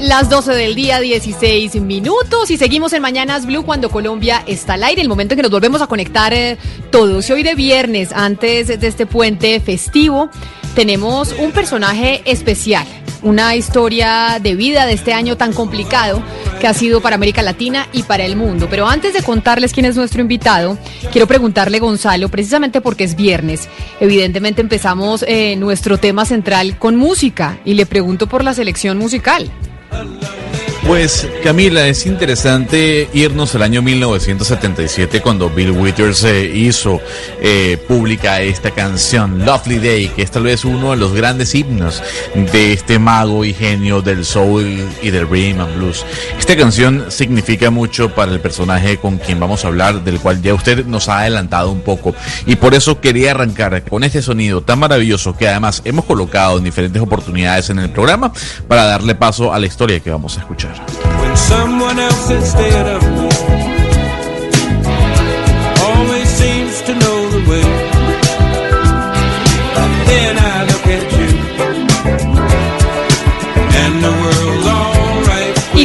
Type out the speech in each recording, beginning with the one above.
Las 12 del día, 16 minutos y seguimos en Mañanas Blue cuando Colombia está al aire, el momento en que nos volvemos a conectar eh, todos. Y hoy de viernes, antes de este puente festivo, tenemos un personaje especial, una historia de vida de este año tan complicado que ha sido para América Latina y para el mundo. Pero antes de contarles quién es nuestro invitado, quiero preguntarle, Gonzalo, precisamente porque es viernes, evidentemente empezamos eh, nuestro tema central con música y le pregunto por la selección musical. alone. Pues Camila, es interesante irnos al año 1977 cuando Bill Withers eh, hizo eh, pública esta canción Lovely Day, que es tal vez uno de los grandes himnos de este mago y genio del soul y del rhythm and blues. Esta canción significa mucho para el personaje con quien vamos a hablar, del cual ya usted nos ha adelantado un poco, y por eso quería arrancar con este sonido tan maravilloso que además hemos colocado en diferentes oportunidades en el programa para darle paso a la historia que vamos a escuchar. When someone else is dead of me.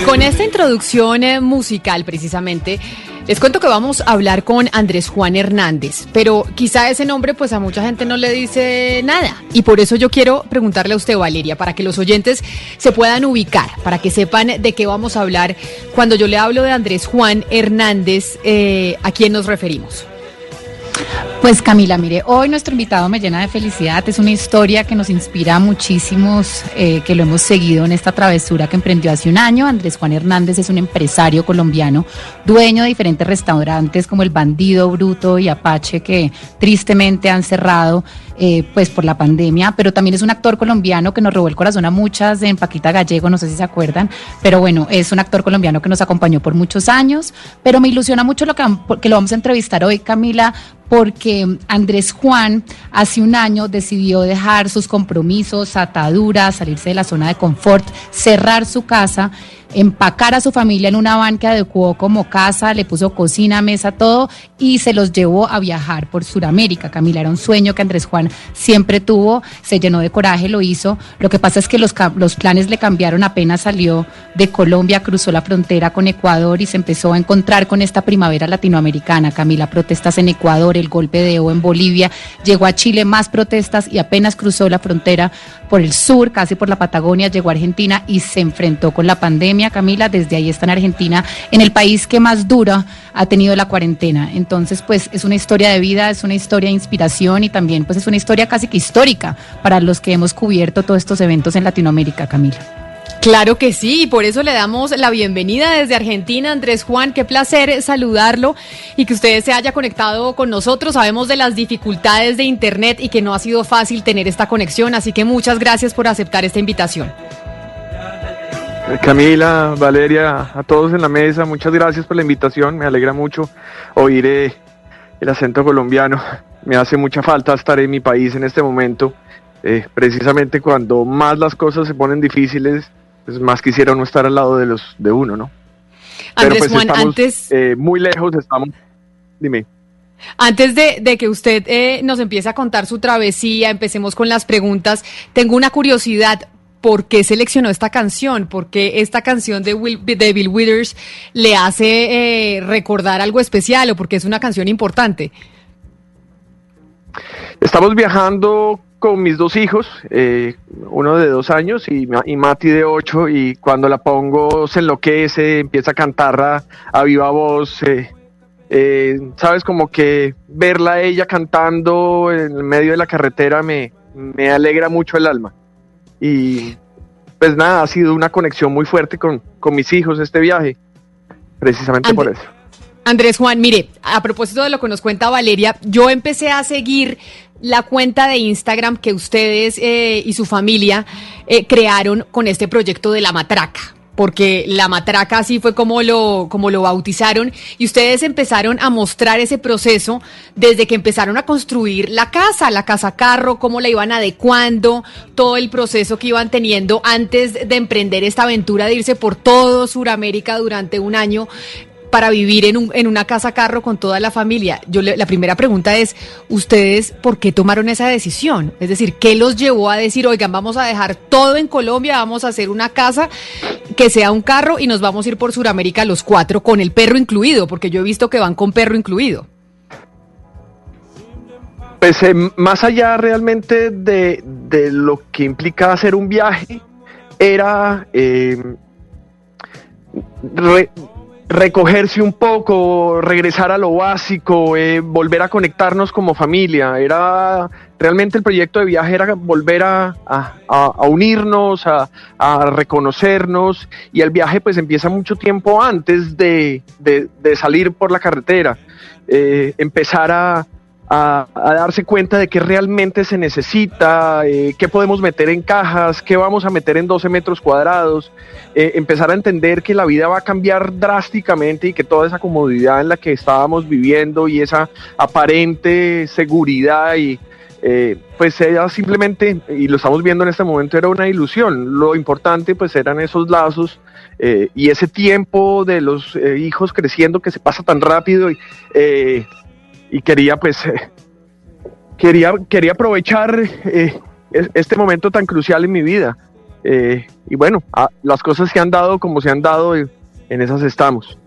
Con esta introducción eh, musical precisamente, les cuento que vamos a hablar con Andrés Juan Hernández, pero quizá ese nombre pues a mucha gente no le dice nada. Y por eso yo quiero preguntarle a usted, Valeria, para que los oyentes se puedan ubicar, para que sepan de qué vamos a hablar. Cuando yo le hablo de Andrés Juan Hernández, eh, ¿a quién nos referimos? Pues Camila, mire, hoy nuestro invitado me llena de felicidad. Es una historia que nos inspira a muchísimos, eh, que lo hemos seguido en esta travesura que emprendió hace un año. Andrés Juan Hernández es un empresario colombiano, dueño de diferentes restaurantes como El Bandido, Bruto y Apache, que tristemente han cerrado eh, pues por la pandemia, pero también es un actor colombiano que nos robó el corazón a muchas en Paquita Gallego, no sé si se acuerdan, pero bueno, es un actor colombiano que nos acompañó por muchos años, pero me ilusiona mucho lo que, que lo vamos a entrevistar hoy, Camila, porque Andrés Juan hace un año decidió dejar sus compromisos, ataduras, salirse de la zona de confort, cerrar su casa, empacar a su familia en una van que adecuó como casa, le puso cocina, mesa, todo y se los llevó a viajar por Sudamérica. Camila, era un sueño que Andrés Juan siempre tuvo, se llenó de coraje, lo hizo. Lo que pasa es que los, los planes le cambiaron apenas salió de Colombia, cruzó la frontera con Ecuador y se empezó a encontrar con esta primavera latinoamericana. Camila, protestas en Ecuador, el golpe de Evo en Bolivia, llegó a Chile más protestas y apenas cruzó la frontera por el sur, casi por la Patagonia, llegó a Argentina y se enfrentó con la pandemia, Camila, desde ahí está en Argentina, en el país que más dura ha tenido la cuarentena. Entonces, pues es una historia de vida, es una historia de inspiración y también pues es una historia casi que histórica para los que hemos cubierto todos estos eventos en Latinoamérica, Camila. Claro que sí, y por eso le damos la bienvenida desde Argentina, Andrés Juan. Qué placer saludarlo y que usted se haya conectado con nosotros. Sabemos de las dificultades de Internet y que no ha sido fácil tener esta conexión, así que muchas gracias por aceptar esta invitación. Camila, Valeria, a todos en la mesa, muchas gracias por la invitación. Me alegra mucho oír eh, el acento colombiano. Me hace mucha falta estar en mi país en este momento. Eh, precisamente cuando más las cosas se ponen difíciles, pues más quisiera uno estar al lado de los de uno, ¿no? Andrés pues Juan, estamos, antes eh, muy lejos estamos. Dime. Antes de, de que usted eh, nos empiece a contar su travesía, empecemos con las preguntas. Tengo una curiosidad. ¿Por qué seleccionó esta canción? ¿Por qué esta canción de, Will, de Bill Withers le hace eh, recordar algo especial o porque es una canción importante? Estamos viajando con mis dos hijos, eh, uno de dos años y, y, Mati de ocho, y cuando la pongo se enloquece, empieza a cantar a, viva voz, eh, Eh, Sabes, como que verla ella cantando en medio de la carretera me alegra mucho el alma. Y pues nada, ha sido una conexión muy fuerte con, con mis hijos este viaje, precisamente por eso. Andrés Juan, mire, a propósito de lo que nos cuenta Valeria, yo empecé a seguir la cuenta de Instagram que ustedes eh, y su familia eh, crearon con este proyecto de la matraca porque la matraca así fue como lo, como lo bautizaron, y ustedes empezaron a mostrar ese proceso desde que empezaron a construir la casa, la casa carro, cómo la iban adecuando, todo el proceso que iban teniendo antes de emprender esta aventura de irse por todo Sudamérica durante un año para vivir en, un, en una casa carro con toda la familia. Yo la primera pregunta es, ¿ustedes por qué tomaron esa decisión? Es decir, ¿qué los llevó a decir, oigan, vamos a dejar todo en Colombia, vamos a hacer una casa que sea un carro y nos vamos a ir por Sudamérica los cuatro con el perro incluido? Porque yo he visto que van con perro incluido. Pues eh, más allá realmente de, de, lo que implica hacer un viaje, era... Eh, recogerse un poco, regresar a lo básico, eh, volver a conectarnos como familia. Era realmente el proyecto de viaje era volver a, unirnos, a, reconocernos y el viaje pues empieza mucho tiempo antes de, salir por la carretera, eh, empezar a, a, darse cuenta de qué realmente se necesita, eh, qué podemos meter en cajas, qué vamos a meter en 12 metros cuadrados, eh, empezar a entender que la vida va a cambiar drásticamente y que toda esa comodidad en la que estábamos viviendo y esa aparente seguridad y eh, pues era simplemente, y lo estamos viendo en este momento, era una ilusión. Lo importante pues eran esos lazos y ese tiempo de los hijos creciendo que se pasa tan rápido y quería pues eh, quería, quería aprovechar eh, este momento tan crucial en mi vida. Eh, y bueno, las cosas se han dado como se han dado, en esas estamos.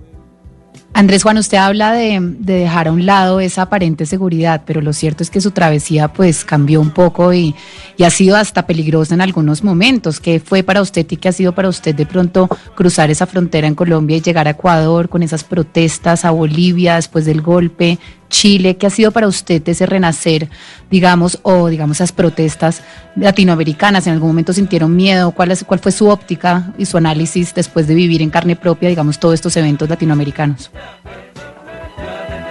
Andrés Juan, usted habla de, dejar a un lado esa aparente seguridad, pero lo cierto es que su travesía pues cambió un poco y, y, ha sido hasta peligrosa en algunos momentos. ¿Qué fue para usted y qué ha sido para usted de pronto cruzar esa frontera en Colombia y llegar a Ecuador con esas protestas, a Bolivia después del golpe, Chile? ¿Qué ha sido para usted ese renacer, digamos, o digamos esas protestas latinoamericanas? ¿En algún momento sintieron miedo? ¿Cuál, es, cuál fue su óptica y su análisis después de vivir en carne propia, digamos, todos estos eventos latinoamericanos?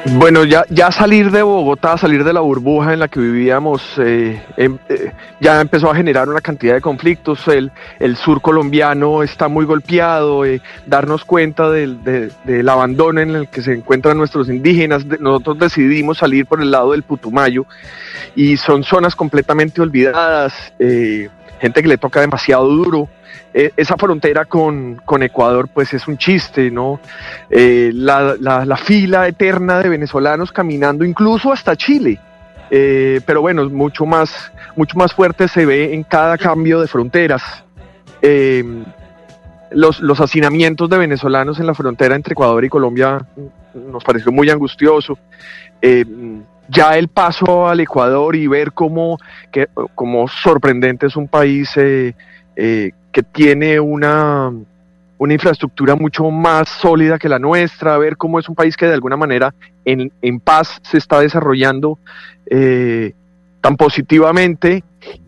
Bueno, ya, ya salir de Bogotá, salir de la burbuja en la que vivíamos, eh, em, eh, ya empezó a generar una cantidad de conflictos. El, sur colombiano está muy golpeado, eh, darnos cuenta del, abandono en el que se encuentran nuestros indígenas. Nosotros decidimos salir por el lado del Putumayo y son zonas completamente olvidadas, gente que le toca demasiado duro. Eh, esa frontera con, Ecuador pues es un chiste, ¿no? Eh, la, fila eterna de venezolanos caminando incluso hasta Chile. Eh, pero bueno, mucho más, mucho más fuerte se ve en cada cambio de fronteras. los, los hacinamientos de venezolanos en la frontera entre Ecuador y Colombia nos pareció muy angustioso ya el paso al Ecuador y ver cómo, que, cómo sorprendente es un país eh, que tiene una, una infraestructura mucho más sólida que la nuestra, ver cómo es un país que de alguna manera en, en paz se está desarrollando eh, tan positivamente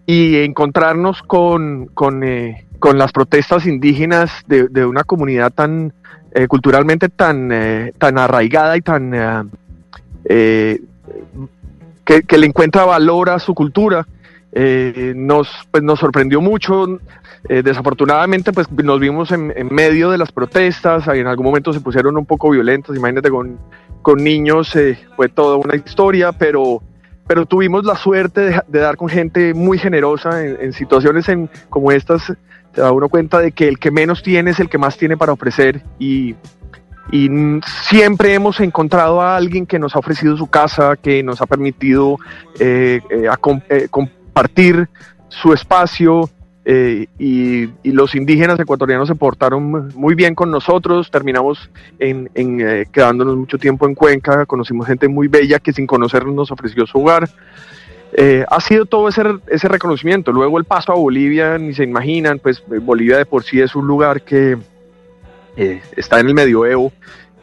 y encontrarnos con, con, eh, con las protestas indígenas de, de una comunidad tan eh, culturalmente tan, tan arraigada y tan que, le encuentra valor a su cultura. nos, pues nos sorprendió mucho, eh, desafortunadamente, pues nos vimos en, medio de las protestas, en algún momento se pusieron un poco violentos, imagínate con, con niños, eh, fue toda una historia, pero, pero tuvimos la suerte de, dar con gente muy generosa en, situaciones en, como estas, da uno cuenta de que el que menos tiene es el que más tiene para ofrecer y, y siempre hemos encontrado a alguien que nos ha ofrecido su casa, que nos ha permitido eh, compartir su espacio, eh, y, los indígenas ecuatorianos se portaron muy bien con nosotros, terminamos eh, quedándonos mucho tiempo en Cuenca, conocimos gente muy bella que sin conocernos nos ofreció su hogar. Eh, ha sido todo ese, ese reconocimiento. Luego el paso a Bolivia, ni se imaginan, pues Bolivia de por sí es un lugar que está en el medioevo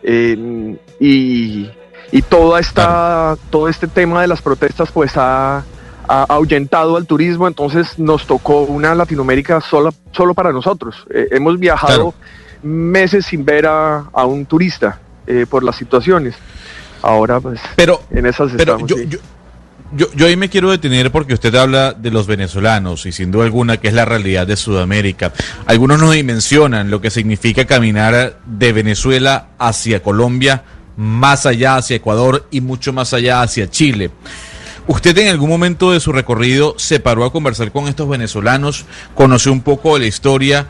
y, y toda esta, todo este tema de las protestas pues ha, ha ahuyentado al turismo, entonces nos tocó una Latinoamérica solo, solo para nosotros. Eh, hemos viajado meses sin ver a, a un turista eh, por las situaciones. Ahora pues Pero, en esas pero estamos. yo, sí. yo, yo, ahí me quiero detener porque usted habla de los venezolanos y sin duda alguna que es la realidad de Sudamérica. Algunos nos dimensionan lo que significa caminar de Venezuela hacia Colombia, más allá hacia Ecuador y mucho más allá hacia Chile. ¿Usted en algún momento de su recorrido se paró a conversar con estos venezolanos, conoció un poco de la historia?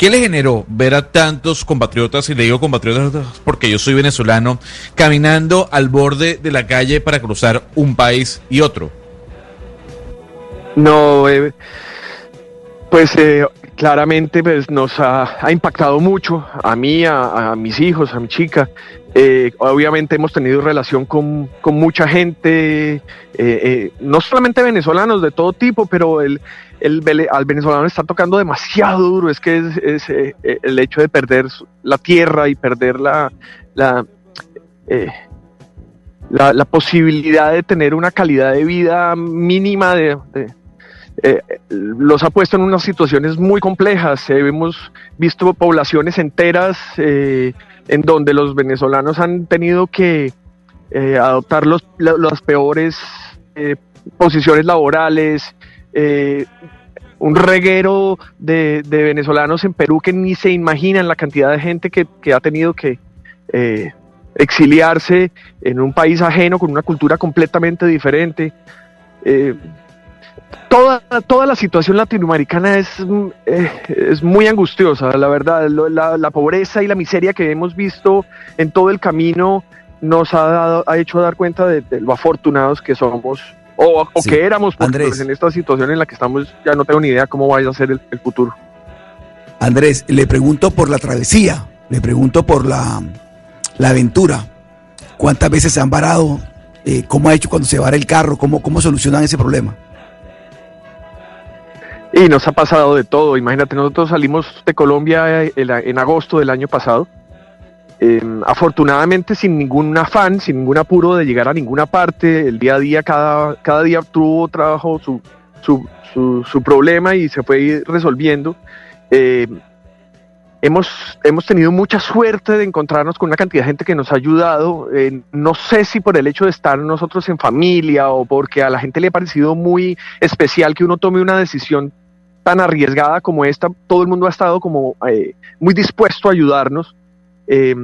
¿Qué le generó ver a tantos compatriotas, y le digo compatriotas porque yo soy venezolano, caminando al borde de la calle para cruzar un país y otro? No, eh, pues eh, claramente pues, nos ha, impactado mucho a mí, a, mis hijos, a mi chica. Eh, obviamente hemos tenido relación con, con mucha gente, no solamente venezolanos de todo tipo, pero el, el al venezolano está tocando demasiado duro. Es que es, eh, eh, el hecho de perder la tierra y perder la, la, eh, la, la posibilidad de tener una calidad de vida mínima los ha puesto en unas situaciones muy complejas. Hemos visto poblaciones enteras en donde los venezolanos han tenido que adoptar los, la- las peores posiciones laborales. Eh, un reguero de, venezolanos en Perú que ni se imaginan la cantidad de gente que, ha tenido que eh, exiliarse en un país ajeno con una cultura completamente diferente. Eh, toda, toda la situación latinoamericana es, mm, es muy angustiosa, la verdad. La pobreza y la miseria que hemos visto en todo el camino nos ha, dado, ha hecho dar cuenta de, de lo afortunados que somos o, o Sí. que éramos, porque Andrés. pues, en esta situación en la que estamos ya no tengo ni idea cómo vaya a ser el, el futuro. Andrés, le pregunto por la travesía, le pregunto por la, la aventura. ¿Cuántas veces se han varado? Eh, ¿Cómo ha hecho cuando se vara el carro? ¿Cómo, ¿Cómo solucionan ese problema? Y nos ha pasado de todo. Imagínate, nosotros salimos de Colombia eh, en agosto del año pasado. Eh, afortunadamente sin ningún afán, sin ningún apuro de llegar a ninguna parte. El día a día, cada, cada día tuvo trabajo su, su, su, problema y se fue resolviendo. Eh, hemos, hemos tenido mucha suerte de encontrarnos con una cantidad de gente que nos ha ayudado. Eh, no sé si por el hecho de estar nosotros en familia o porque a la gente le ha parecido muy especial que uno tome una decisión tan arriesgada como esta, todo el mundo ha estado como eh, muy dispuesto a ayudarnos. Eh,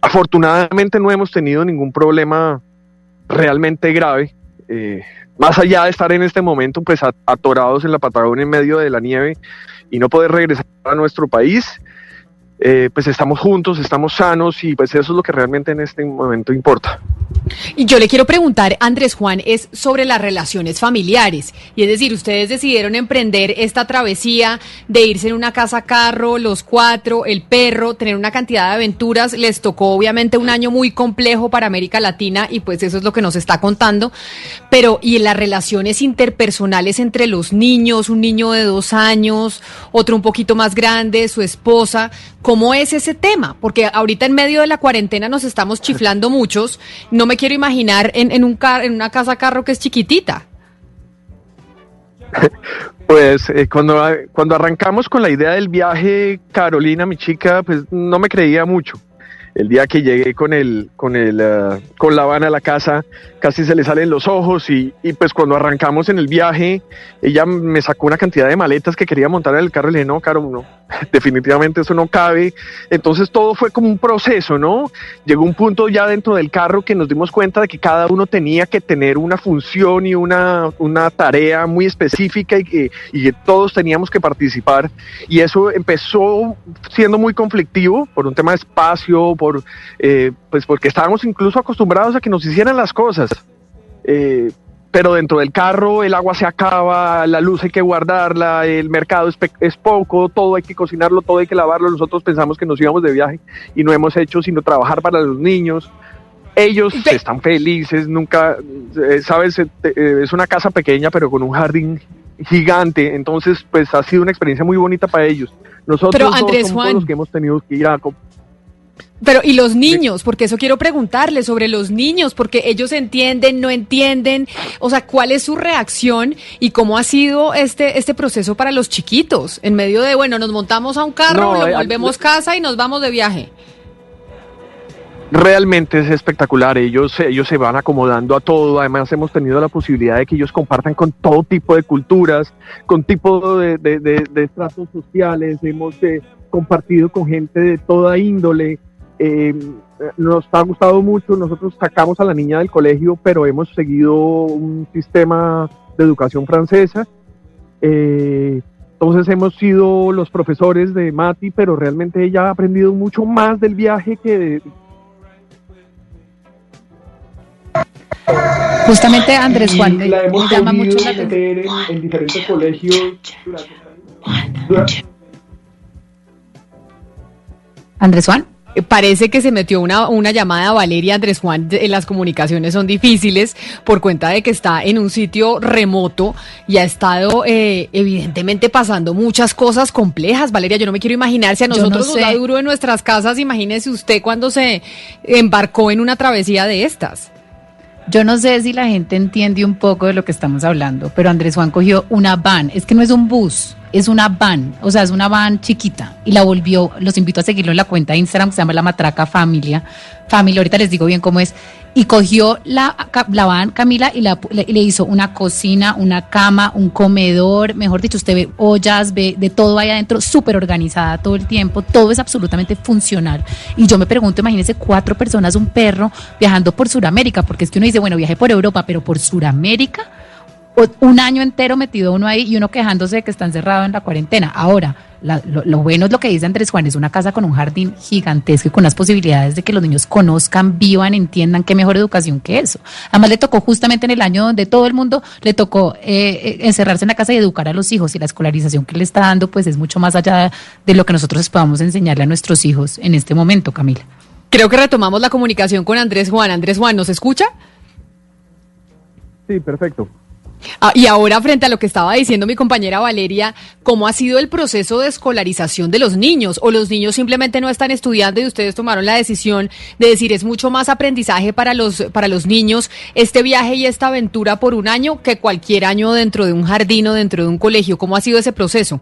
afortunadamente no hemos tenido ningún problema realmente grave. Eh, más allá de estar en este momento pues atorados en la Patagonia en medio de la nieve y no poder regresar a nuestro país, eh, pues estamos juntos, estamos sanos y pues eso es lo que realmente en este momento importa. Y yo le quiero preguntar, Andrés Juan, es sobre las relaciones familiares. Y es decir, ustedes decidieron emprender esta travesía de irse en una casa carro, los cuatro, el perro, tener una cantidad de aventuras. Les tocó obviamente un año muy complejo para América Latina y pues eso es lo que nos está contando. Pero, y en las relaciones interpersonales entre los niños, un niño de dos años, otro un poquito más grande, su esposa, ¿cómo es ese tema? Porque ahorita en medio de la cuarentena nos estamos chiflando muchos. No me quiero imaginar en, en un car en una casa carro que es chiquitita. Pues eh, cuando, cuando arrancamos con la idea del viaje, Carolina, mi chica, pues no me creía mucho. El día que llegué con el, con el, eh, con la van a la casa, casi se le salen los ojos y, y pues cuando arrancamos en el viaje, ella me sacó una cantidad de maletas que quería montar en el carro y le dije, no, Caro, no, definitivamente eso no cabe. Entonces todo fue como un proceso, ¿no? Llegó un punto ya dentro del carro que nos dimos cuenta de que cada uno tenía que tener una función y una, una tarea muy específica y que, y que todos teníamos que participar. Y eso empezó siendo muy conflictivo por un tema de espacio, por, eh, pues porque estábamos incluso acostumbrados a que nos hicieran las cosas. Eh, pero dentro del carro el agua se acaba, la luz hay que guardarla, el mercado es, es poco, todo hay que cocinarlo, todo hay que lavarlo. Nosotros pensamos que nos íbamos de viaje y no hemos hecho sino trabajar para los niños. Ellos están felices, nunca, eh, sabes, Eh, eh, es una casa pequeña pero con un jardín gigante, entonces pues ha sido una experiencia muy bonita para ellos. Nosotros Pero, Andrés somos Juan. los que hemos tenido que ir a... Pero, ¿y los niños? Porque eso quiero preguntarle sobre los niños, porque ellos entienden, no entienden, o sea, ¿cuál es su reacción y cómo ha sido este, este proceso para los chiquitos? En medio de, bueno, nos montamos a un carro, No, lo eh, volvemos casa y nos vamos de viaje. Realmente es espectacular, ellos, ellos se van acomodando a todo, además hemos tenido la posibilidad de que ellos compartan con todo tipo de culturas, con tipo de, de, de- de estratos sociales, hemos eh, compartido con gente de toda índole, eh, nos ha gustado mucho, nosotros sacamos a la niña del colegio, pero hemos seguido un sistema de educación francesa, eh, entonces hemos sido los profesores de Mati, pero realmente ella ha aprendido mucho más del viaje que de, Justamente Andrés Juan me, la hemos me llama mucho la atención. en, en diferentes colegios durante- Andrés Juan. Eh, Parece que se metió una, una llamada a Valeria Andrés Juan. Las comunicaciones son difíciles por cuenta de que está en un sitio remoto y ha estado eh, evidentemente pasando muchas cosas complejas. Valeria, yo no me quiero imaginar si a no nosotros nos da duro en nuestras casas. Imagínese usted cuando se embarcó en una travesía de estas. Yo no sé si la gente entiende un poco de lo que estamos hablando, pero Andrés Juan cogió una van, es que no es un bus, es una van, o sea, es una van chiquita. Y la volvió, los invito a seguirlo en la cuenta de Instagram que se llama La Matraca Familia, Familia, ahorita les digo bien cómo es, y cogió la, la van Camila y, le, hizo una cocina, una cama, un comedor, mejor dicho, usted ve ollas, ve de todo ahí adentro, súper organizada todo el tiempo, todo es absolutamente funcional. Y yo me pregunto, imagínense cuatro personas, un perro viajando por Sudamérica, porque es que uno dice, bueno, viaje por Europa, pero por Sudamérica, un año entero metido uno ahí y uno quejándose de que está encerrado en la cuarentena. Ahora, la- lo, lo bueno es lo que dice Andrés Juan, es una casa con un jardín gigantesco y con las posibilidades de que los niños conozcan, vivan, entiendan qué mejor educación que eso. Además le tocó justamente en el año donde todo el mundo le tocó eh, eh, encerrarse en la casa y educar a los hijos y la escolarización que le está dando pues es mucho más allá de lo que nosotros podamos enseñarle a nuestros hijos en este momento, Camila. Creo que retomamos la comunicación con Andrés Juan. Andrés Juan, ¿nos escucha? Sí, perfecto. Ah, y ahora, frente a lo que estaba diciendo mi compañera Valeria, ¿cómo ha sido el proceso de escolarización de los niños? ¿O los niños simplemente no están estudiando y ustedes tomaron la decisión de decir es mucho más aprendizaje para los, para los niños este viaje y esta aventura por un año que cualquier año dentro de un jardín o dentro de un colegio? ¿Cómo ha sido ese proceso?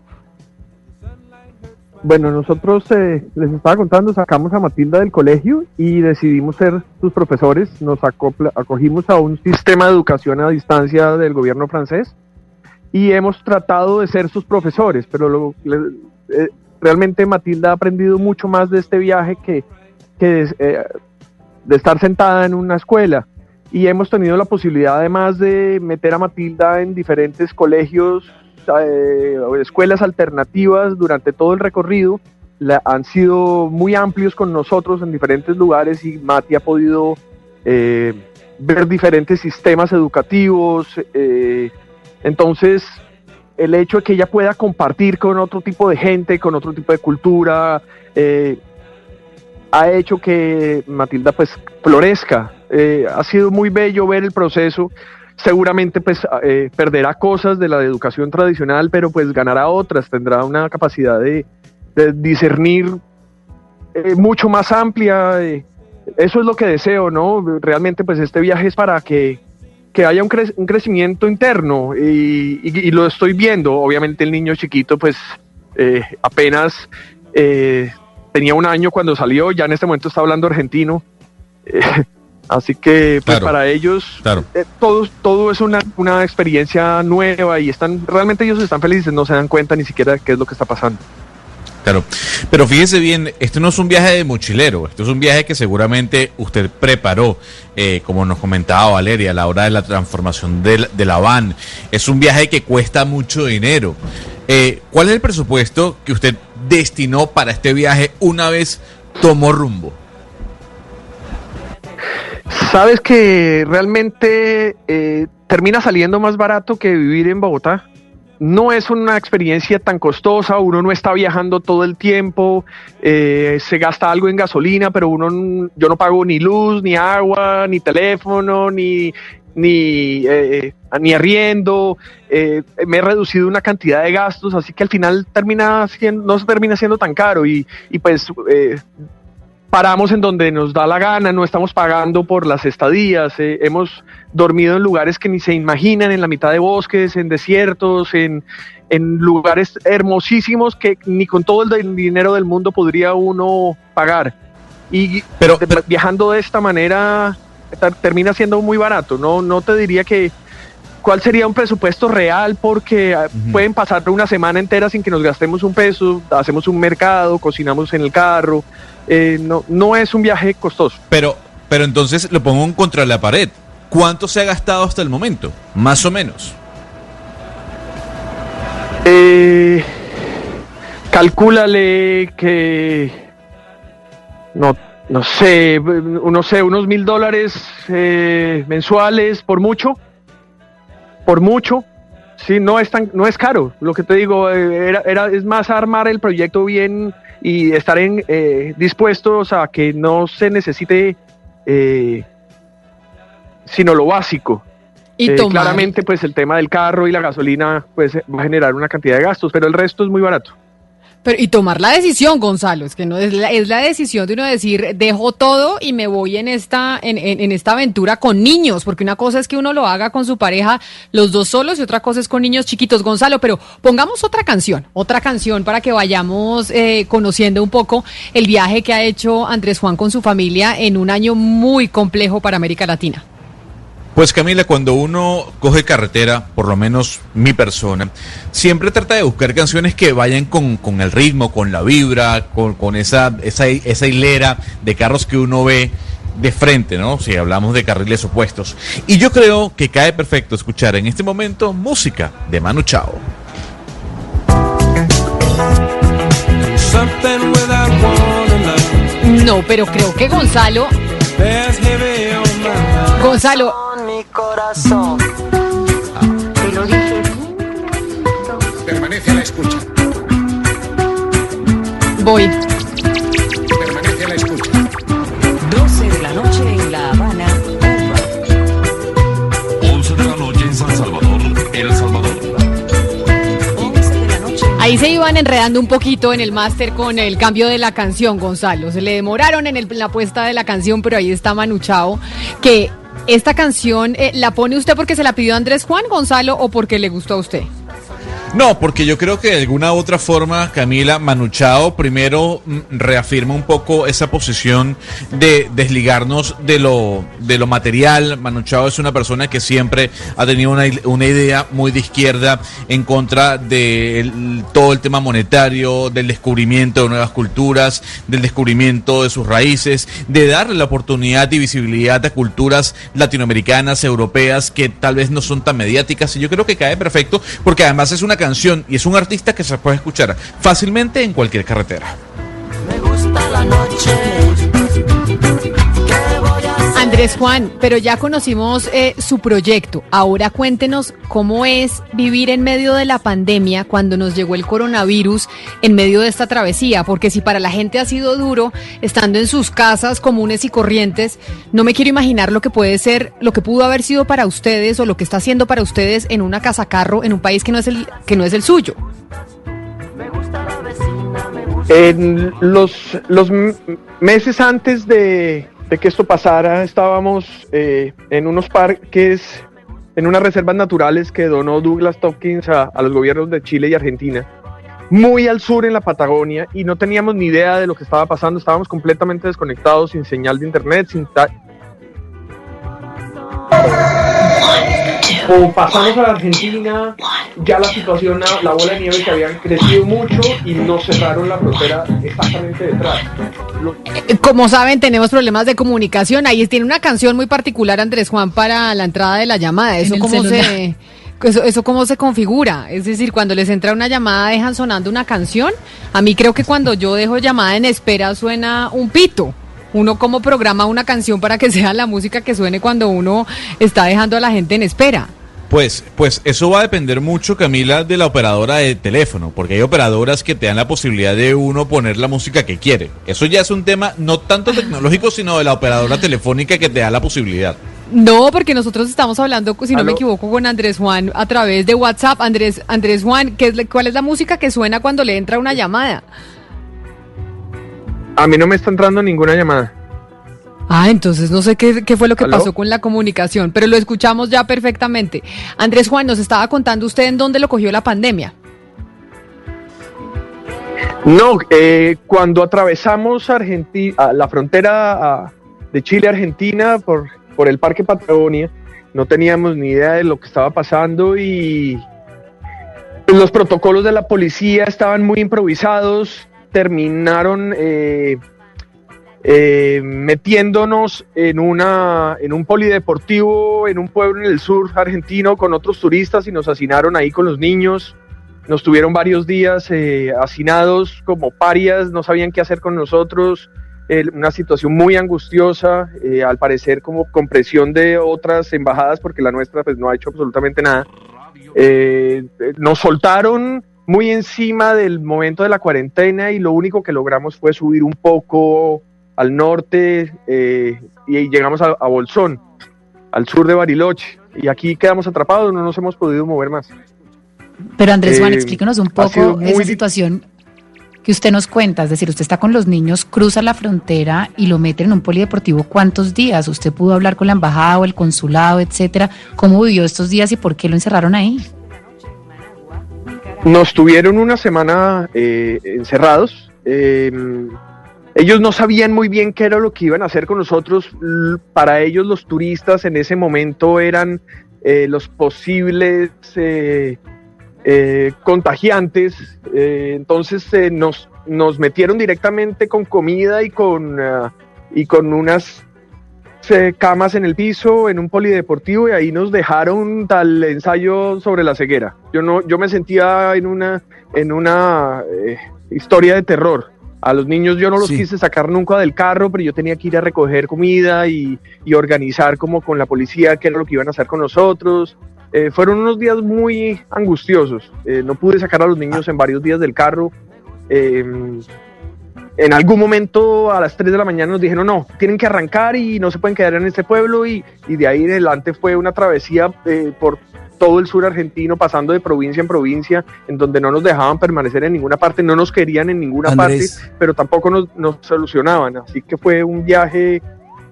Bueno, nosotros eh, les estaba contando, sacamos a Matilda del colegio y decidimos ser sus profesores. Nos acogimos a un sistema de educación a distancia del gobierno francés y hemos tratado de ser sus profesores, pero lo- le- eh, realmente Matilda ha aprendido mucho más de este viaje que, eh, de estar sentada en una escuela. Y hemos tenido la posibilidad además de meter a Matilda en diferentes colegios eh, escuelas alternativas durante todo el recorrido. Han sido muy amplios con nosotros en diferentes lugares y Mati ha podido eh, ver diferentes sistemas educativos. eh, entonces, el hecho de que ella pueda compartir con otro tipo de gente, con otro tipo de cultura, ha hecho que Matilda pues florezca. Ha sido muy bello ver el proceso seguramente pues eh, perderá cosas de la educación tradicional, pero pues ganará otras, tendrá una capacidad de, discernir eh, mucho más amplia. eh, eso es lo que deseo, ¿no? Realmente pues este viaje es para que, que haya un, un crecimiento interno y, y- lo estoy viendo. Obviamente el niño chiquito pues apenas tenía un año cuando salió, ya en este momento está hablando argentino. Así que pues Claro. para ellos Claro. eh, todo, todo es una, una experiencia nueva y están realmente ellos están felices, no se dan cuenta ni siquiera de qué es lo que está pasando. Claro, pero fíjese bien, esto no es un viaje de mochilero, esto es un viaje que seguramente usted preparó, eh, como nos comentaba Valeria, a la hora de la transformación de la, de la van. Es un viaje que cuesta mucho dinero. Eh, ¿Cuál es el presupuesto que usted destinó para este viaje una vez tomó rumbo? Sabes que realmente eh, termina saliendo más barato que vivir en Bogotá. No es una experiencia tan costosa, uno no está viajando todo el tiempo, eh, se gasta algo en gasolina, pero uno, yo no pago ni luz, ni agua, ni teléfono, ni, ni, eh, ni arriendo, eh, me he reducido una cantidad de gastos, así que al final termina siendo, no se termina siendo tan caro y, y pues eh, paramos en donde nos da la gana, no estamos pagando por las estadías, eh, hemos dormido en lugares que ni se imaginan, en la mitad de bosques, en desiertos, en, en lugares hermosísimos que ni con todo el dinero del mundo podría uno pagar. Y Pero- viajando de esta manera ter- termina siendo muy barato. No, no te diría que cuál sería un presupuesto real porque ah, pueden pasar una semana entera sin que nos gastemos un peso, hacemos un mercado, cocinamos en el carro. Eh, no, no es un viaje costoso. Pero, pero entonces lo pongo contra la pared. ¿Cuánto se ha gastado hasta el momento? Más o menos. Eh, calcúlale que no, no sé, no sé, unos mil dólares eh, mensuales por mucho, por mucho. Sí, no es tan, no es caro. Lo que te digo, eh, era, era, es más armar el proyecto bien y estar en, eh, dispuestos a que no se necesite eh, sino lo básico. Y Eh, claramente, pues el tema del carro y la gasolina pues va a generar una cantidad de gastos, pero el resto es muy barato. Pero, y tomar la decisión, Gonzalo, es que no es la, es la decisión de uno decir, dejo todo y me voy en esta, en, en- en esta aventura con niños, porque una cosa es que uno lo haga con su pareja, los dos solos, y otra cosa es con niños chiquitos, Gonzalo, pero pongamos otra canción, otra canción para que vayamos eh, conociendo un poco el viaje que ha hecho Andrés Juan con su familia en un año muy complejo para América Latina. Pues Camila, cuando uno coge carretera, por lo menos mi persona, siempre trata de buscar canciones que vayan con, con el ritmo, con la vibra, con, con esa, esa, esa hilera de carros que uno ve de frente, ¿no? Si hablamos de carriles opuestos. Y yo creo que cae perfecto escuchar en este momento música de Manu Chao. No, pero creo que Gonzalo. Gonzalo, mi corazón. Te lo dije. Permanece a la escucha. voy. Permanece a la escucha. 12 de la noche en La Habana, Cuba. 11 de la noche en San Salvador, El Salvador. 11 de la noche en Ahí se iban enredando un poquito en el máster con el cambio de la canción, Gonzalo. Se le demoraron en, el- en la puesta de la canción, pero ahí está Manu Chao, que esta canción eh, la pone usted porque se la pidió Andrés Juan, Gonzalo, o porque le gustó a usted. No, porque yo creo que de alguna u otra forma, Camila Manuchao primero mm, reafirma un poco esa posición de desligarnos de lo, de lo material. Manuchao es una persona que siempre ha tenido una, una idea muy de izquierda en contra de todo el tema monetario, del descubrimiento de nuevas culturas, del descubrimiento de sus raíces, de darle la oportunidad y visibilidad a culturas latinoamericanas, europeas, que tal vez no son tan mediáticas. Y yo creo que cae perfecto porque además es una canción y es un artista que se puede escuchar fácilmente en cualquier carretera. Me gusta la noche. Andrés Juan, pero ya conocimos eh, su proyecto. Ahora cuéntenos cómo es vivir en medio de la pandemia cuando nos llegó el coronavirus en medio de esta travesía, porque si para la gente ha sido duro estando en sus casas comunes y corrientes, no me quiero imaginar lo que puede ser, lo que pudo haber sido para ustedes o lo que está haciendo para ustedes en una casa carro en un país que no es el que no es el suyo. En los, los meses antes de, de que esto pasara, estábamos eh, en unos parques, en unas reservas naturales que donó Douglas Tompkins a, los gobiernos de Chile y Argentina, muy al sur en la Patagonia, y no teníamos ni idea de lo que estaba pasando, estábamos completamente desconectados, sin señal de internet, sin... ta- O pasamos a la Argentina, ya la situación, la, la bola de nieve que habían crecido mucho y nos cerraron la frontera exactamente detrás. Eh, Como saben, tenemos problemas de comunicación. Ahí tiene una canción muy particular, Andrés Juan, para la entrada de la llamada. ¿Eso cómo celular. se, eso, eso cómo se configura? Es decir, cuando les entra una llamada, dejan sonando una canción. A mí creo que cuando yo dejo llamada en espera suena un pito. Uno como programa una canción para que sea la música que suene cuando uno está dejando a la gente en espera. Pues, pues eso va a depender mucho, Camila, de la operadora de teléfono, porque hay operadoras que te dan la posibilidad de uno poner la música que quiere. Eso ya es un tema no tanto tecnológico, sino de la operadora telefónica que te da la posibilidad. No, porque nosotros estamos hablando, si no me equivoco, con Andrés Juan a través de WhatsApp. Andrés, Andrés Juan, ¿qué es, ¿cuál es la música que suena cuando le entra una llamada? A mí no me está entrando ninguna llamada. Ah, entonces no sé qué, qué fue lo que ¿Aló? pasó con la comunicación, pero lo escuchamos ya perfectamente. Andrés Juan, nos estaba contando usted en dónde lo cogió la pandemia. No, eh, cuando atravesamos Argenti- a la frontera a- de Chile-Argentina por, por el Parque Patagonia, no teníamos ni idea de lo que estaba pasando y pues, los protocolos de la policía estaban muy improvisados, terminaron eh, eh, metiéndonos en, una, en un polideportivo en un pueblo en el sur argentino con otros turistas y nos hacinaron ahí con los niños. Nos tuvieron varios días eh, hacinados como parias, no sabían qué hacer con nosotros, eh, una situación muy angustiosa, eh, al parecer como con presión de otras embajadas, porque la nuestra pues no ha hecho absolutamente nada. Eh, eh, nos soltaron muy encima del momento de la cuarentena y lo único que logramos fue subir un poco al norte eh, y llegamos a, a Bolsón, al sur de Bariloche. Y aquí quedamos atrapados, no nos hemos podido mover más. Pero Andrés Juan, Eh, explíquenos un poco esa situación que usted nos cuenta. Es decir, usted está con los niños, cruza la frontera y lo meten en un polideportivo. ¿Cuántos días? ¿Usted pudo hablar con la embajada o el consulado, etcétera? ¿Cómo vivió estos días y por qué lo encerraron ahí? Nos tuvieron una semana eh, encerrados. eh, ellos no sabían muy bien qué era lo que iban a hacer con nosotros. Para ellos los turistas en ese momento eran eh, los posibles eh, eh, contagiantes. eh, entonces nos, nos metieron directamente con comida y con, ah, y con unas camas en el piso, en un polideportivo y ahí nos dejaron tal ensayo sobre la ceguera. Yo no, yo me sentía en una, en una eh, historia de terror. A los niños yo no los Sí. quise sacar nunca del carro, pero yo tenía que ir a recoger comida y, y organizar como con la policía qué era lo que iban a hacer con nosotros. Eh, fueron unos días muy angustiosos. Eh, no pude sacar a los niños en varios días del carro. Eh, en algún momento a las 3 de la mañana nos dijeron, no, tienen que arrancar y no se pueden quedar en este pueblo y, y de ahí en adelante fue una travesía por todo el sur argentino, pasando de provincia en provincia, en donde no nos dejaban permanecer en ninguna parte, no nos querían en ninguna Andrés. parte, pero tampoco nos, nos solucionaban. Así que fue un viaje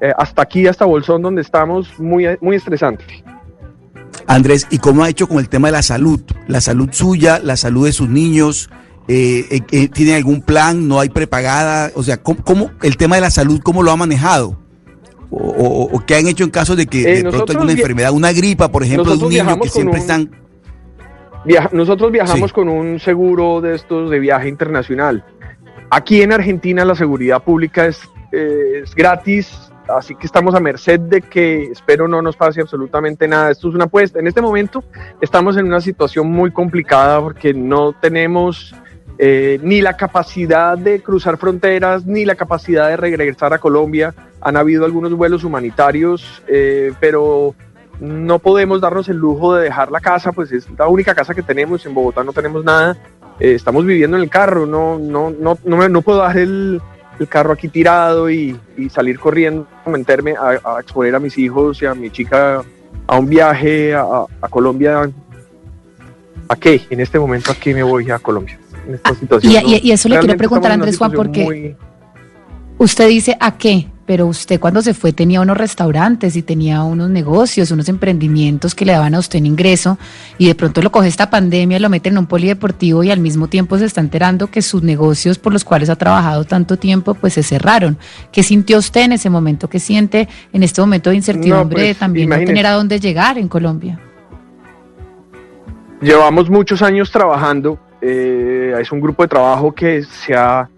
eh, hasta aquí, hasta Bolsón, donde estamos, muy, muy estresante. Andrés, ¿y cómo ha hecho con el tema de la salud? La salud suya, la salud de sus niños. Eh, eh, eh, ¿Tiene algún plan? ¿No hay prepagada? O sea, ¿cómo, cómo- el tema de la salud, cómo lo ha manejado? ¿O, o- o qué han hecho en caso de que Eh, de pronto enfermedad, una gripa, por ejemplo, de un niño que siempre un- están... Viaja- nosotros viajamos Sí. con un seguro de estos de viaje internacional. Aquí en Argentina la seguridad pública es, eh, es gratis, así que estamos a merced de que espero no nos pase absolutamente nada. Esto es una apuesta. En este momento estamos en una situación muy complicada porque no tenemos eh, ni la capacidad de cruzar fronteras, ni la capacidad de regresar a Colombia. Han habido algunos vuelos humanitarios, eh, pero no podemos darnos el lujo de dejar la casa, pues es la única casa que tenemos, en Bogotá no tenemos nada, Eh, estamos viviendo en el carro, no, no, no, no, me- no puedo dejar el, el carro aquí tirado y, y salir corriendo, meterme a, a exponer a mis hijos y a mi chica a un viaje a, a Colombia. ¿A qué? En este momento, ¿a qué me voy a Colombia? En esta situación. y- ¿no? y- y eso le quiero preguntar a Andrés Juan, porque- muy- Usted dice a qué, pero usted cuando se fue tenía unos restaurantes y tenía unos negocios, unos emprendimientos que le daban a usted un ingreso y de pronto lo coge esta pandemia, lo mete en un polideportivo y al mismo tiempo se está enterando que sus negocios por los cuales ha trabajado tanto tiempo pues se cerraron. ¿Qué sintió usted en ese momento? ¿Qué siente en este momento de incertidumbre No, de pues, también no imagínese. tener a dónde llegar en Colombia? Llevamos muchos años trabajando. eh, es un grupo de trabajo que se ha,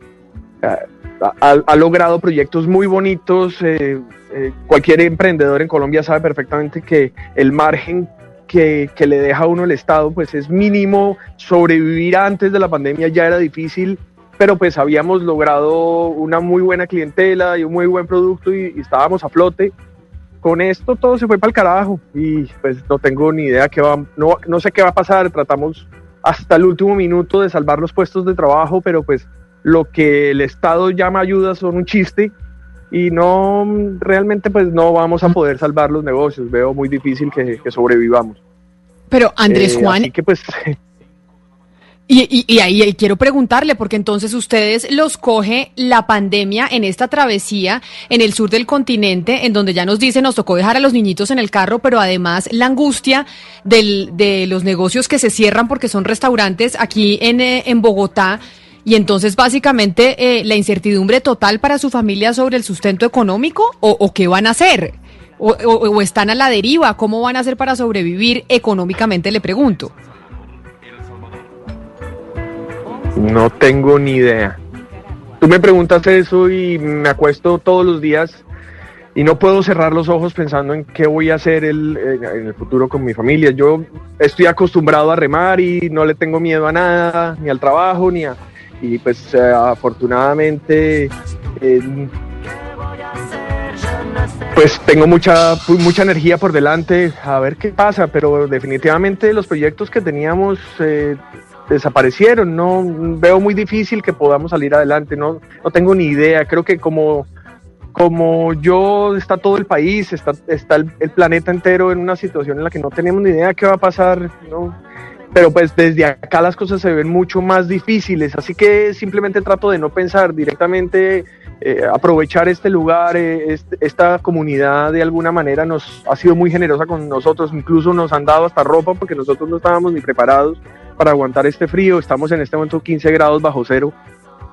ha, logrado proyectos muy bonitos. eh, eh, cualquier emprendedor en Colombia sabe perfectamente que el margen que, que le deja a uno el Estado pues es mínimo. Sobrevivir antes de la pandemia ya era difícil, pero pues habíamos logrado una muy buena clientela y un muy buen producto y, y estábamos a flote con esto todo se fue para el carajo y pues no tengo ni idea qué va, no, no sé qué va a pasar, tratamos hasta el último minuto de salvar los puestos de trabajo, pero pues lo que el Estado llama ayuda son un chiste y no, realmente pues no vamos a poder salvar los negocios, veo muy difícil que, que sobrevivamos. Pero Andrés Eh, Juan, Así que pues Y, y- y ahí ahí quiero preguntarle, porque entonces ustedes los coge la pandemia en esta travesía en el sur del continente, en donde ya nos dicen nos tocó dejar a los niñitos en el carro, pero además la angustia del, de los negocios que se cierran porque son restaurantes aquí en, eh, en Bogotá. Y entonces básicamente eh, la incertidumbre total para su familia sobre el sustento económico o, qué van a hacer. O, o- están a la deriva, ¿cómo van a hacer para sobrevivir económicamente? Le pregunto. No tengo ni idea. Tú me preguntas eso y me acuesto todos los días y no puedo cerrar los ojos pensando en qué voy a hacer el- en el futuro con mi familia. Yo estoy acostumbrado a remar y no le tengo miedo a nada, ni al trabajo, ni a... Y pues eh, afortunadamente... eh, pues tengo mucha, mucha energía por delante, a ver qué pasa, pero definitivamente los proyectos que teníamos eh, desaparecieron, no veo muy difícil que podamos salir adelante, no, no tengo ni idea, creo que como, como yo está todo el país, está, está el, el planeta entero en una situación en la que no tenemos ni idea qué va a pasar, ¿no? Pero pues desde acá las cosas se ven mucho más difíciles, así que simplemente trato de no pensar directamente, eh, aprovechar este lugar, eh, este- esta comunidad de alguna manera nos ha sido muy generosa con nosotros, incluso nos han dado hasta ropa porque nosotros no estábamos ni preparados para aguantar este frío, estamos en este momento 15 grados bajo cero.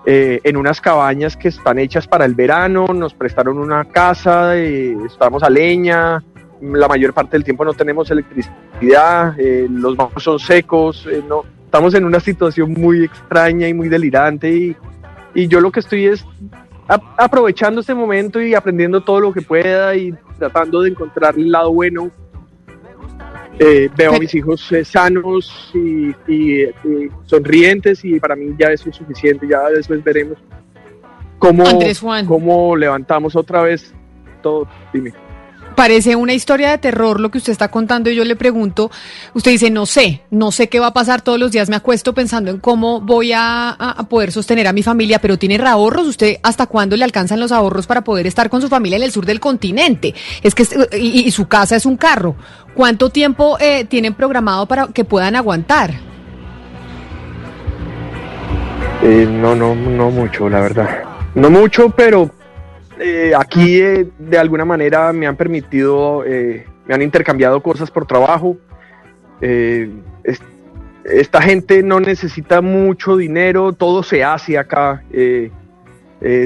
eh, en unas cabañas que están hechas para el verano, nos prestaron una casa, estamos a leña, la mayor parte del tiempo no tenemos electricidad, eh, los baños son secos, eh, no, estamos en una situación muy extraña y muy delirante y, y yo lo que estoy es a- aprovechando este momento y aprendiendo todo lo que pueda y tratando de encontrar el lado bueno. Eh, veo a mis hijos eh, sanos y, y, eh, sonrientes y para mí ya eso es suficiente, ya después veremos cómo, Andrés Juan. cómo levantamos otra vez todo. Dime. Parece una historia de terror lo que usted está contando y yo le pregunto, usted dice, no sé, no sé qué va a pasar todos los días, me acuesto pensando en cómo voy a, poder sostener a mi familia, pero tiene ahorros, usted hasta cuándo le alcanzan los ahorros para poder estar con su familia en el sur del continente, es que y, y su casa es un carro, ¿cuánto tiempo eh, tienen programado para que puedan aguantar? Eh, no, no, no mucho, la verdad. No mucho, pero eh, aquí eh, de alguna manera me han permitido, eh, me han intercambiado cosas por trabajo. Es- esta gente no necesita mucho dinero, todo se hace acá.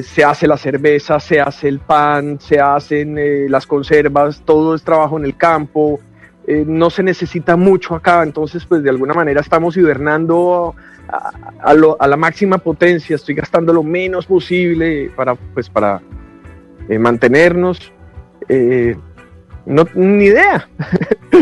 se hace la cerveza, se hace el pan, se hacen las conservas, todo es trabajo en el campo. no se necesita mucho acá, entonces pues de alguna manera estamos hibernando a, a la máxima potencia, estoy gastando lo menos posible para, pues, para eh, mantenernos. Eh, no, ni idea.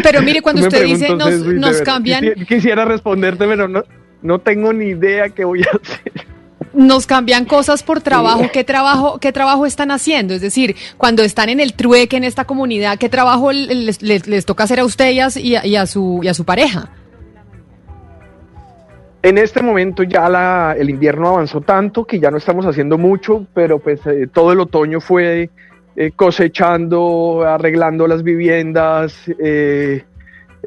Pero mire, cuando usted dice nos, cambian, quisi- Quisiera responderte, pero no, no tengo ni idea qué voy a hacer. nos cambian cosas por trabajo. ¿Qué trabajo, qué trabajo están haciendo? Es decir, cuando están en el trueque en esta comunidad, ¿qué trabajo les, les- les toca hacer a usted y a, y a- y a su, y a su pareja? En este momento ya la- el invierno avanzó tanto que ya no estamos haciendo mucho, pero pues eh, todo el otoño fue eh, cosechando, arreglando las viviendas, eh,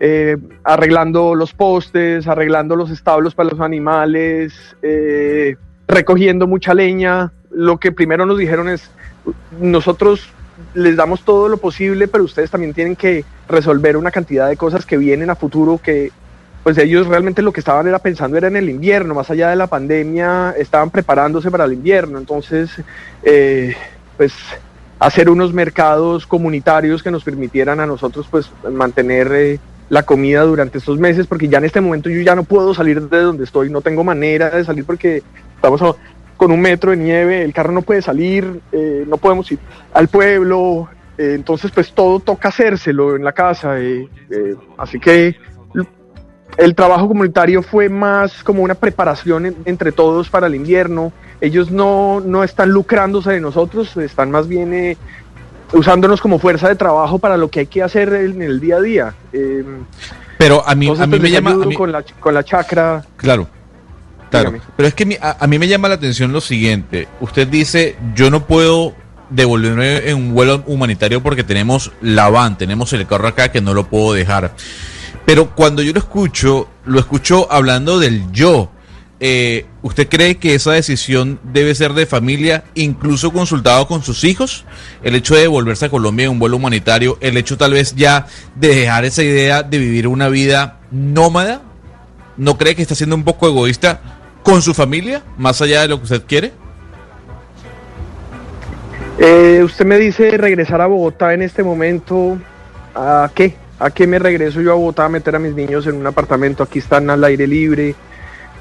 eh, arreglando los postes, arreglando los establos para los animales, eh, recogiendo mucha leña. Lo que primero nos dijeron es, nosotros les damos todo lo posible, pero ustedes también tienen que resolver una cantidad de cosas que vienen a futuro que pues ellos realmente lo que estaban era pensando era en el invierno, más allá de la pandemia, estaban preparándose para el invierno, entonces, eh, pues hacer unos mercados comunitarios que nos permitieran a nosotros pues mantener eh, la comida durante estos meses, porque ya en este momento yo ya no puedo salir de donde estoy, no tengo manera de salir porque estamos con un metro de nieve, el carro no puede salir, eh, no podemos ir al pueblo, eh, entonces pues todo toca hacérselo en la casa, eh, así que el trabajo comunitario fue más como una preparación en- entre todos para el invierno. Ellos no, no están lucrándose de nosotros, están más bien eh, usándonos como fuerza de trabajo para lo que hay que hacer en el día a día. Eh, Pero a mí, entonces, a mí pues, me llama... a ayudo mí- con, la, con la chacra. Claro. Claro. Dígame. Pero es que mi- a, a mí me llama la atención lo siguiente. Usted dice, yo no puedo devolverme en un vuelo humanitario porque tenemos la van, tenemos el carro acá que no lo puedo dejar. Pero cuando yo lo escucho, lo escucho hablando del yo. eh, ¿usted cree que esa decisión debe ser de familia, incluso consultado con sus hijos? El hecho de volverse a Colombia en un vuelo humanitario, el hecho tal vez ya de dejar esa idea de vivir una vida nómada, ¿no cree que está siendo un poco egoísta con su familia, más allá de lo que usted quiere? Eh, usted me dice regresar a Bogotá en este momento. ¿A qué? ¿A qué me regreso yo a Bogotá a meter a mis niños en un apartamento? Aquí están al aire libre.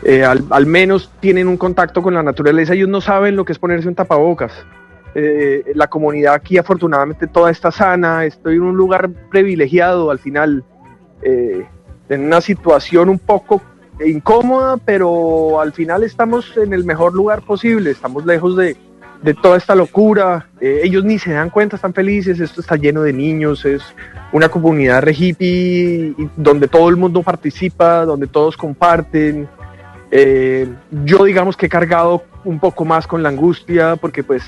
eh, al, menos tienen un contacto con la naturaleza. Ellos no saben lo que es ponerse un tapabocas. Eh, la comunidad aquí afortunadamente toda está sana. Estoy en un lugar privilegiado al final. eh, en una situación un poco incómoda, pero al final estamos en el mejor lugar posible. Estamos lejos de, de toda esta locura. Eh, ellos ni se dan cuenta, están felices. Esto está lleno de niños. Es una comunidad re hippie donde todo el mundo participa, donde todos comparten. Eh, yo digamos que he cargado un poco más con la angustia porque pues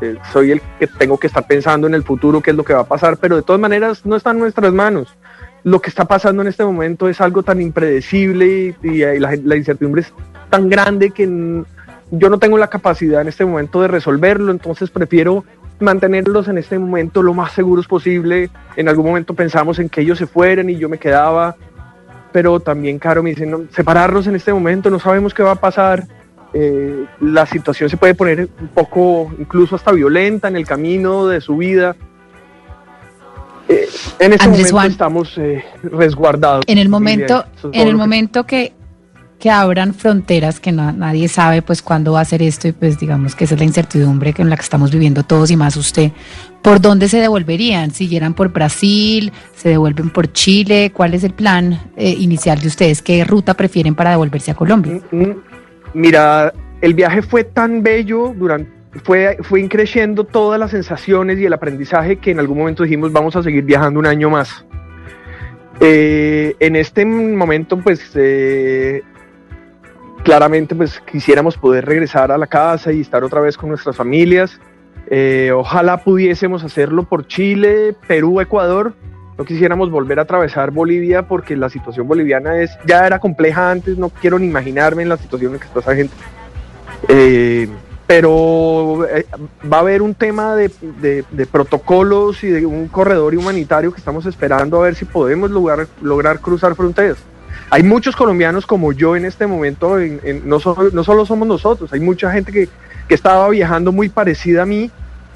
eh, soy el que tengo que estar pensando en el futuro, qué es lo que va a pasar, pero de todas maneras no está en nuestras manos. Lo que está pasando en este momento es algo tan impredecible y, la, la incertidumbre es tan grande que yo no tengo la capacidad en este momento de resolverlo, entonces prefiero mantenerlos en este momento lo más seguros posible. En algún momento pensamos en que ellos se fueran y yo me quedaba, pero también Caro me dice, no, separarnos en este momento, no sabemos qué va a pasar. Eh, la situación se puede poner un poco, incluso hasta violenta en el camino de su vida. Eh, en este Andrés momento Juan. estamos eh, resguardados. En el momento, en el momento que, que abran fronteras, que na- nadie sabe pues cuándo va a ser esto y pues digamos que esa es la incertidumbre en la que estamos viviendo todos y más usted, ¿por dónde se devolverían? ¿Siguieran por Brasil? ¿Se devuelven por Chile? ¿Cuál es el plan eh, inicial de ustedes? ¿Qué ruta prefieren para devolverse a Colombia? Mm, Mira, el viaje fue tan bello, durante, fue, fue increciendo todas las sensaciones y el aprendizaje que en algún momento dijimos vamos a seguir viajando un año más. Eh, en este momento, pues eh, claramente, pues quisiéramos poder regresar a la casa y estar otra vez con nuestras familias. Eh, ojalá pudiésemos hacerlo por Chile, Perú, Ecuador. No quisiéramos volver a atravesar Bolivia porque la situación boliviana es ya era compleja antes. No quiero ni imaginarme en la situación en que está esa gente. Eh, pero eh, va a haber un tema de, protocolos y de un corredor humanitario que estamos esperando a ver si podemos lograr cruzar fronteras. Hay muchos colombianos como yo en este momento, en- en- no, solo, no solo somos nosotros, hay mucha gente que, que estaba viajando muy parecida a mí,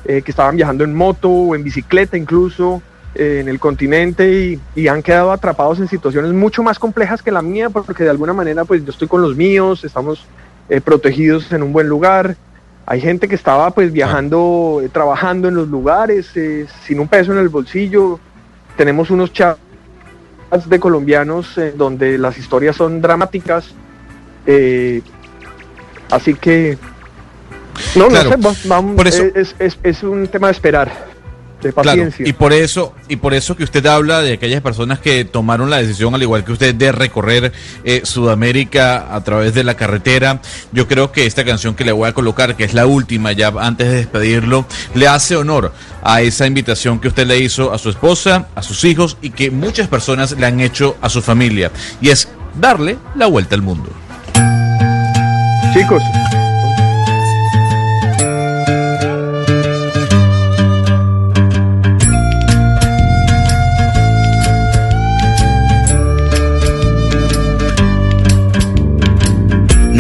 eh, que estaban viajando en moto o en bicicleta incluso eh, en el continente y, han quedado atrapados en situaciones mucho más complejas que la mía, porque de alguna manera pues yo estoy con los míos, estamos eh, protegidos en un buen lugar. Hay gente que estaba pues viajando, trabajando en los lugares, sin un peso en el bolsillo. Tenemos unos de colombianos eh, donde las historias son dramáticas. eh, así que, no, Claro. no sé, va- vamos, Por eso- eh, es, es- es un tema de esperar, de Claro, paciencia. y por eso, y por eso que usted habla de aquellas personas que tomaron la decisión, al igual que usted, de recorrer eh, Sudamérica a través de la carretera. Yo creo que esta canción que le voy a colocar, que es la última ya antes de despedirlo, le hace honor a esa invitación que usted le hizo a su esposa, a sus hijos y que muchas personas le han hecho a su familia. Y es darle la vuelta al mundo. Chicos,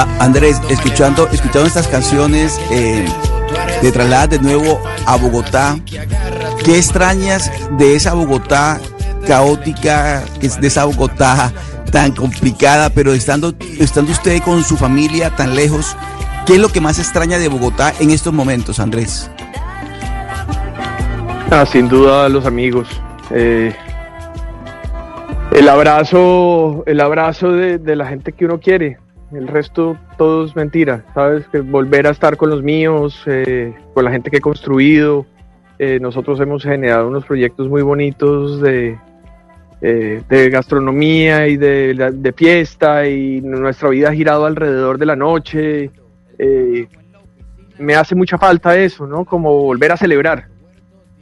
Ah, Andrés, escuchando, escuchando estas canciones, eh, te trasladas de nuevo a Bogotá. ¿Qué extrañas de esa Bogotá caótica, de esa Bogotá tan complicada, pero estando, estando usted con su familia tan lejos, ¿qué es lo que más extraña de Bogotá en estos momentos, Andrés? Ah, sin duda los amigos. Eh, el abrazo, el abrazo de, de la gente que uno quiere. El resto todo es mentira, ¿sabes? Que volver a estar con los míos, eh, con la gente que he construido. Eh, nosotros hemos generado unos proyectos muy bonitos de, eh, de gastronomía y de, de- fiesta y nuestra vida ha girado alrededor de la noche. Eh, me hace mucha falta eso, ¿no? Como volver a celebrar.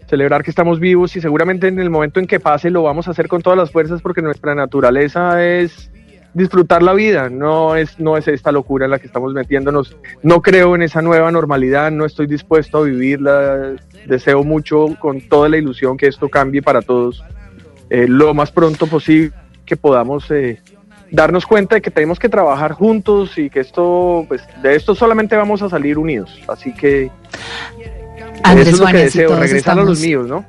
Celebrar que estamos vivos y seguramente en el momento en que pase lo vamos a hacer con todas las fuerzas porque nuestra naturaleza es disfrutar la vida, no es, no es esta locura en la que estamos metiéndonos. No creo en esa nueva normalidad, no estoy dispuesto a vivirla. Deseo mucho con toda la ilusión que esto cambie para todos eh, lo más pronto posible, que podamos eh, darnos cuenta de que tenemos que trabajar juntos y que esto, pues de esto solamente vamos a salir unidos. Así que Andrés eso es lo que Juanes, deseo, regresar a los míos, ¿no?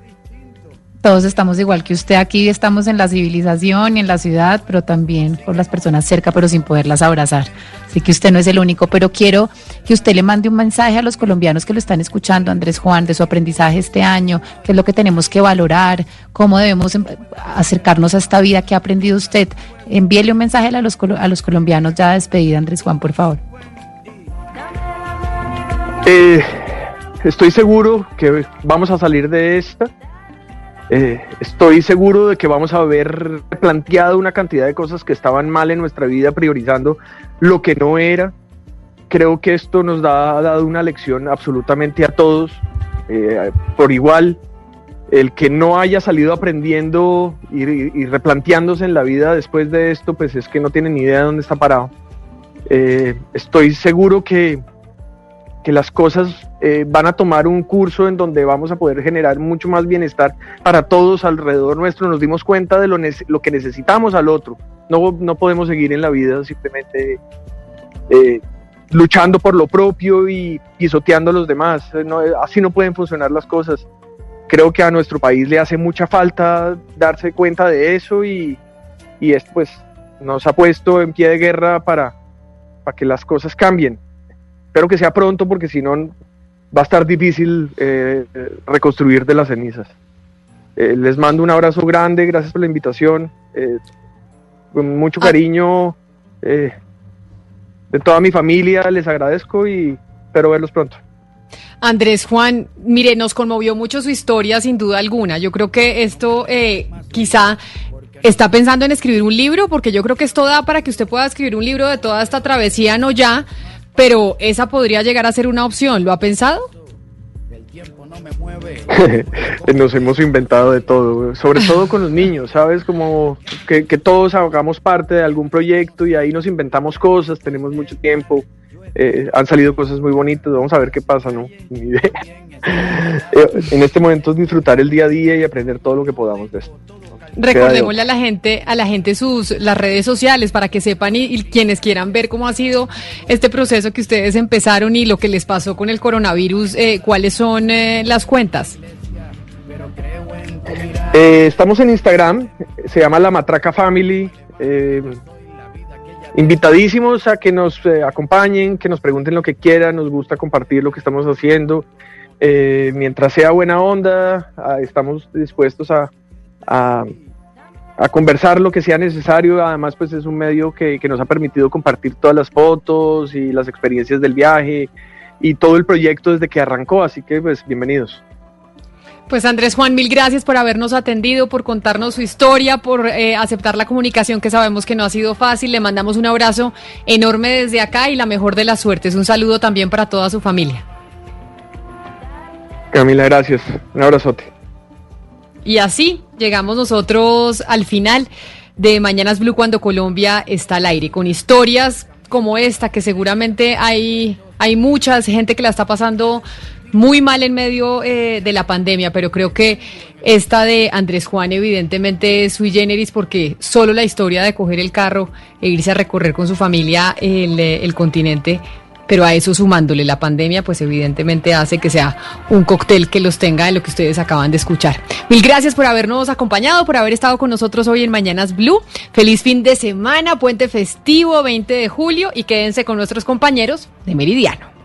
Todos estamos igual que usted aquí, estamos en la civilización y en la ciudad, pero también con las personas cerca, pero sin poderlas abrazar. Así que usted no es el único, pero quiero que usted le mande un mensaje a los colombianos que lo están escuchando, Andrés Juan, de su aprendizaje este año, qué es lo que tenemos que valorar, cómo debemos em- acercarnos a esta vida que ha aprendido usted. Envíele un mensaje a los, a los colombianos ya de despedida, Andrés Juan, por favor. Eh, estoy seguro que vamos a salir de esta. Eh, estoy seguro de que vamos a haber planteado una cantidad de cosas que estaban mal en nuestra vida, priorizando lo que no era. Creo que esto nos ha dado una lección absolutamente a todos, eh, por igual. El que no haya salido aprendiendo y, y replanteándose en la vida después de esto, pues es que no tiene ni idea de dónde está parado. Eh, estoy seguro que, que las cosas eh, van a tomar un curso en donde vamos a poder generar mucho más bienestar para todos alrededor nuestro. Nos dimos cuenta de lo, lo que necesitamos al otro. No, no podemos seguir en la vida simplemente eh, luchando por lo propio y pisoteando a los demás. Eh, no, eh, así no pueden funcionar las cosas. Creo que a nuestro país le hace mucha falta darse cuenta de eso y, y esto pues nos ha puesto en pie de guerra para, para que las cosas cambien espero que sea pronto porque si no va a estar difícil eh, reconstruir de las cenizas. Eh, les mando un abrazo grande, gracias por la invitación, eh, con mucho cariño eh, de toda mi familia, les agradezco y espero verlos pronto. Andrés Juan, mire, nos conmovió mucho su historia, sin duda alguna. Yo creo que esto eh, quizá está pensando en escribir un libro, porque yo creo que esto da para que usted pueda escribir un libro de toda esta travesía, no ya, pero esa podría llegar a ser una opción. ¿Lo ha pensado? Nos hemos inventado de todo, sobre todo con los niños, ¿sabes? Como que, todos hagamos parte de algún proyecto y ahí nos inventamos cosas, tenemos mucho tiempo, eh, han salido cosas muy bonitas, vamos a ver qué pasa, ¿no? Idea. Eh, en este momento es disfrutar el día a día y aprender todo lo que podamos de esto. Recordémosle a la gente, a la gente sus las redes sociales para que sepan y, y quienes quieran ver cómo ha sido este proceso que ustedes empezaron y lo que les pasó con el coronavirus, eh, cuáles son eh, las cuentas. Eh, estamos en Instagram, se llama La Matraca Family. eh, invitadísimos a que nos acompañen, que nos pregunten lo que quieran, nos gusta compartir lo que estamos haciendo. Eh, mientras sea buena onda, ah, estamos dispuestos a, a, a conversar lo que sea necesario. Además, pues es un medio que, que nos ha permitido compartir todas las fotos y las experiencias del viaje y todo el proyecto desde que arrancó. Así que, pues, bienvenidos. Pues Andrés Juan, mil gracias por habernos atendido, por contarnos su historia, por eh, aceptar la comunicación que sabemos que no ha sido fácil. Le mandamos un abrazo enorme desde acá y la mejor de las suertes. Un saludo también para toda su familia. Camila, gracias. Un abrazote. Y así llegamos nosotros al final de Mañanas Blue cuando Colombia está al aire, con historias como esta, que seguramente hay, hay gente que la está pasando muy mal en medio eh, de la pandemia, pero creo que esta de Andrés Juan evidentemente es sui generis porque solo la historia de coger el carro e irse a recorrer con su familia el, eh, el continente pero a eso sumándole la pandemia, pues evidentemente hace que sea un cóctel que los tenga de lo que ustedes acaban de escuchar. Mil gracias por habernos acompañado, por haber estado con nosotros hoy en Mañanas Blue. Feliz fin de semana, puente festivo, 20 de julio, y quédense con nuestros compañeros de Meridiano.